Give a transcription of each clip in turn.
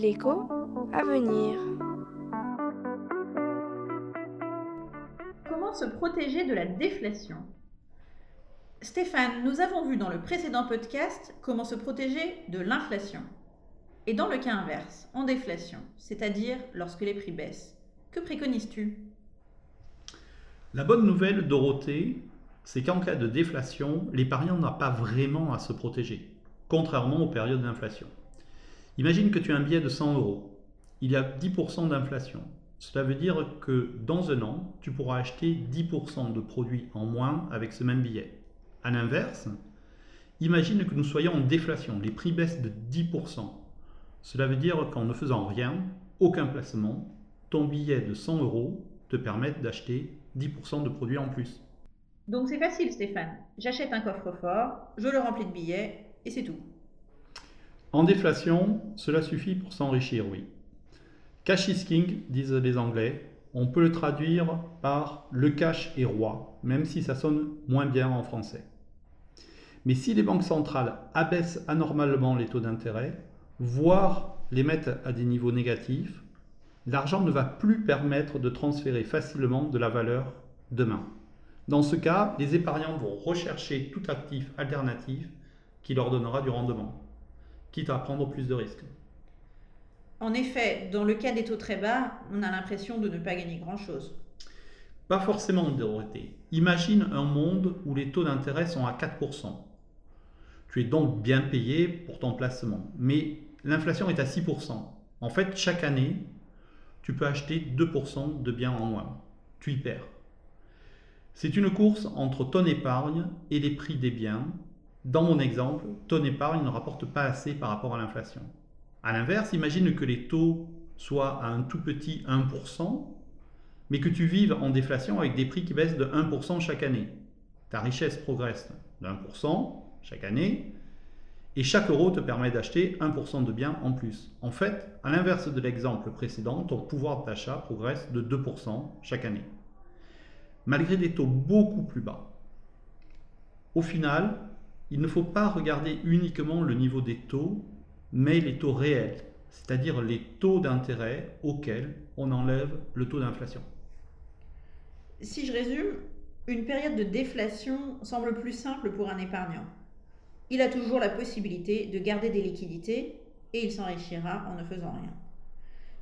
L'écho à venir. Comment se protéger de la déflation? Stéphane, nous avons vu dans le précédent podcast comment se protéger de l'inflation. Et dans le cas inverse, en déflation, c'est-à-dire lorsque les prix baissent, que préconises-tu? La bonne nouvelle, Dorothée, c'est qu'en cas de déflation, l'épargnant n'a pas vraiment à se protéger, contrairement aux périodes d'inflation. Imagine que tu as un billet de 100 euros. Il y a 10% d'inflation. Cela veut dire que dans un an, tu pourras acheter 10% de produits en moins avec ce même billet. A l'inverse, imagine que nous soyons en déflation, les prix baissent de 10%. Cela veut dire qu'en ne faisant rien, aucun placement, ton billet de 100 euros te permet d'acheter 10% de produits en plus. Donc c'est facile Stéphane. J'achète un coffre-fort, je le remplis de billets et c'est tout. En déflation, cela suffit pour s'enrichir, oui. Cash is king, disent les Anglais. On peut le traduire par le cash est roi, même si ça sonne moins bien en français. Mais si les banques centrales abaissent anormalement les taux d'intérêt, voire les mettent à des niveaux négatifs, l'argent ne va plus permettre de transférer facilement de la valeur demain. Dans ce cas, les épargnants vont rechercher tout actif alternatif qui leur donnera du rendement, quitte à prendre plus de risques. En effet, dans le cas des taux très bas, on a l'impression de ne pas gagner grand-chose. Pas forcément, Dorothée. Imagine un monde où les taux d'intérêt sont à 4%. Tu es donc bien payé pour ton placement. Mais l'inflation est à 6%. En fait, chaque année, tu peux acheter 2% de biens en moins. Tu y perds. C'est une course entre ton épargne et les prix des biens. Dans mon exemple, ton épargne ne rapporte pas assez par rapport à l'inflation. A l'inverse, imagine que les taux soient à un tout petit 1%, mais que tu vives en déflation avec des prix qui baissent de 1% chaque année. Ta richesse progresse de 1% chaque année, et chaque euro te permet d'acheter 1% de biens en plus. En fait, à l'inverse de l'exemple précédent, ton pouvoir d'achat progresse de 2% chaque année malgré des taux beaucoup plus bas. Au final, il ne faut pas regarder uniquement le niveau des taux, mais les taux réels, c'est-à-dire les taux d'intérêt auxquels on enlève le taux d'inflation. Si je résume, une période de déflation semble plus simple pour un épargnant. Il a toujours la possibilité de garder des liquidités et il s'enrichira en ne faisant rien.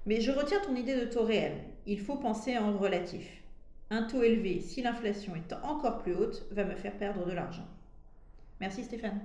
Mais je retiens ton idée de taux réel. Il faut penser en relatif. Un taux élevé, si l'inflation est encore plus haute, va me faire perdre de l'argent. Merci Stéphane.